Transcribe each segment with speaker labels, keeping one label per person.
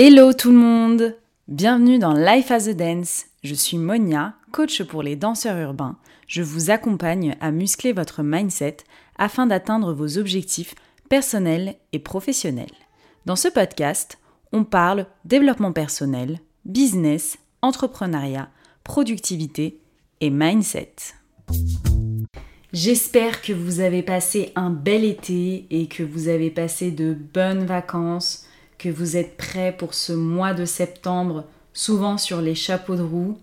Speaker 1: Hello tout le monde Bienvenue dans Life as a Dance. Je suis Monia, coach pour les danseurs urbains. Je vous accompagne à muscler votre mindset afin d'atteindre vos objectifs personnels et professionnels. Dans ce podcast, on parle développement personnel, business, entrepreneuriat, productivité et mindset. J'espère que vous avez passé un bel été et que vous avez passé de bonnes vacances que vous êtes prêts pour ce mois de septembre, souvent sur les chapeaux de roue.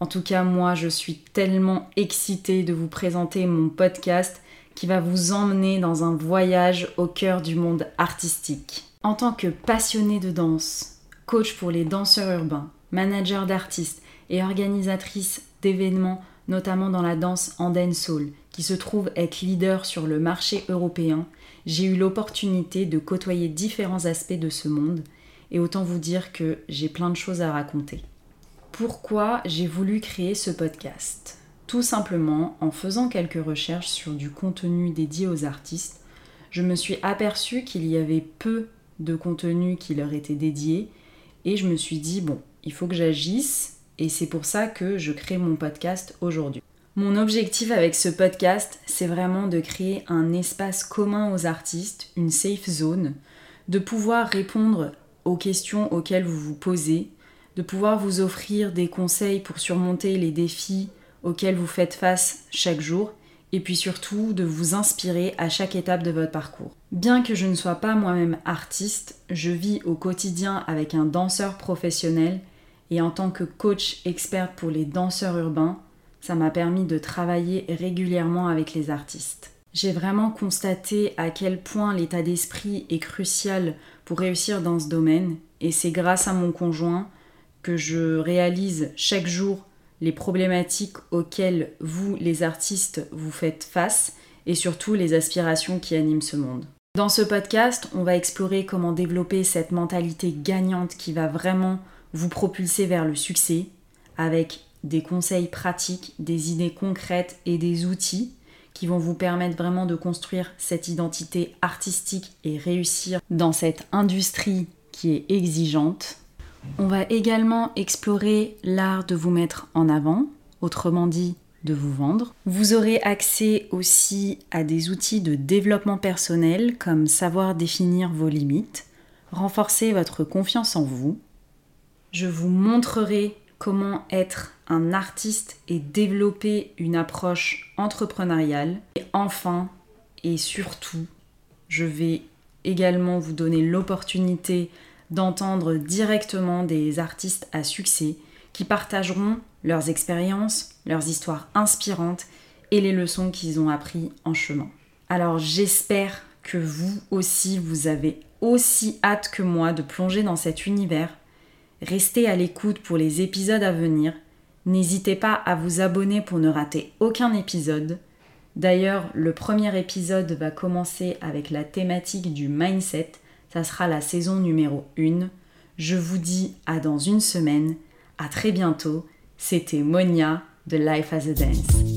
Speaker 1: En tout cas, moi, je suis tellement excitée de vous présenter mon podcast qui va vous emmener dans un voyage au cœur du monde artistique. En tant que passionnée de danse, coach pour les danseurs urbains, manager d'artistes et organisatrice d'événements, notamment dans la danse Anden Soul, qui se trouve être leader sur le marché européen, j'ai eu l'opportunité de côtoyer différents aspects de ce monde et autant vous dire que j'ai plein de choses à raconter. Pourquoi j'ai voulu créer ce podcast? Tout simplement en faisant quelques recherches sur du contenu dédié aux artistes, je me suis aperçue qu'il y avait peu de contenu qui leur était dédié et je me suis dit bon, il faut que j'agisse et c'est pour ça que je crée mon podcast aujourd'hui. Mon objectif avec ce podcast, c'est vraiment de créer un espace commun aux artistes, une safe zone, de pouvoir répondre aux questions auxquelles vous vous posez, de pouvoir vous offrir des conseils pour surmonter les défis auxquels vous faites face chaque jour, et puis surtout de vous inspirer à chaque étape de votre parcours. Bien que je ne sois pas moi-même artiste, je vis au quotidien avec un danseur professionnel et en tant que coach experte pour les danseurs urbains, ça m'a permis de travailler régulièrement avec les artistes. J'ai vraiment constaté à quel point l'état d'esprit est crucial pour réussir dans ce domaine et c'est grâce à mon conjoint que je réalise chaque jour les problématiques auxquelles vous, les artistes, vous faites face et surtout les aspirations qui animent ce monde. Dans ce podcast, on va explorer comment développer cette mentalité gagnante qui va vraiment vous propulser vers le succès avec des conseils pratiques, des idées concrètes et des outils qui vont vous permettre vraiment de construire cette identité artistique et réussir dans cette industrie qui est exigeante. On va également explorer l'art de vous mettre en avant, autrement dit de vous vendre. Vous aurez accès aussi à des outils de développement personnel comme savoir définir vos limites, renforcer votre confiance en vous. Je vous montrerai comment être un artiste et développer une approche entrepreneuriale. Et enfin, et surtout, je vais également vous donner l'opportunité d'entendre directement des artistes à succès qui partageront leurs expériences, leurs histoires inspirantes et les leçons qu'ils ont appris en chemin. Alors j'espère que vous aussi, vous avez aussi hâte que moi de plonger dans cet univers Restez à l'écoute pour les épisodes à venir. N'hésitez pas à vous abonner pour ne rater aucun épisode. D'ailleurs, le premier épisode va commencer avec la thématique du mindset. Ça sera la saison numéro 1. Je vous dis à dans une semaine. À très bientôt. C'était Monia de Life as a Dance.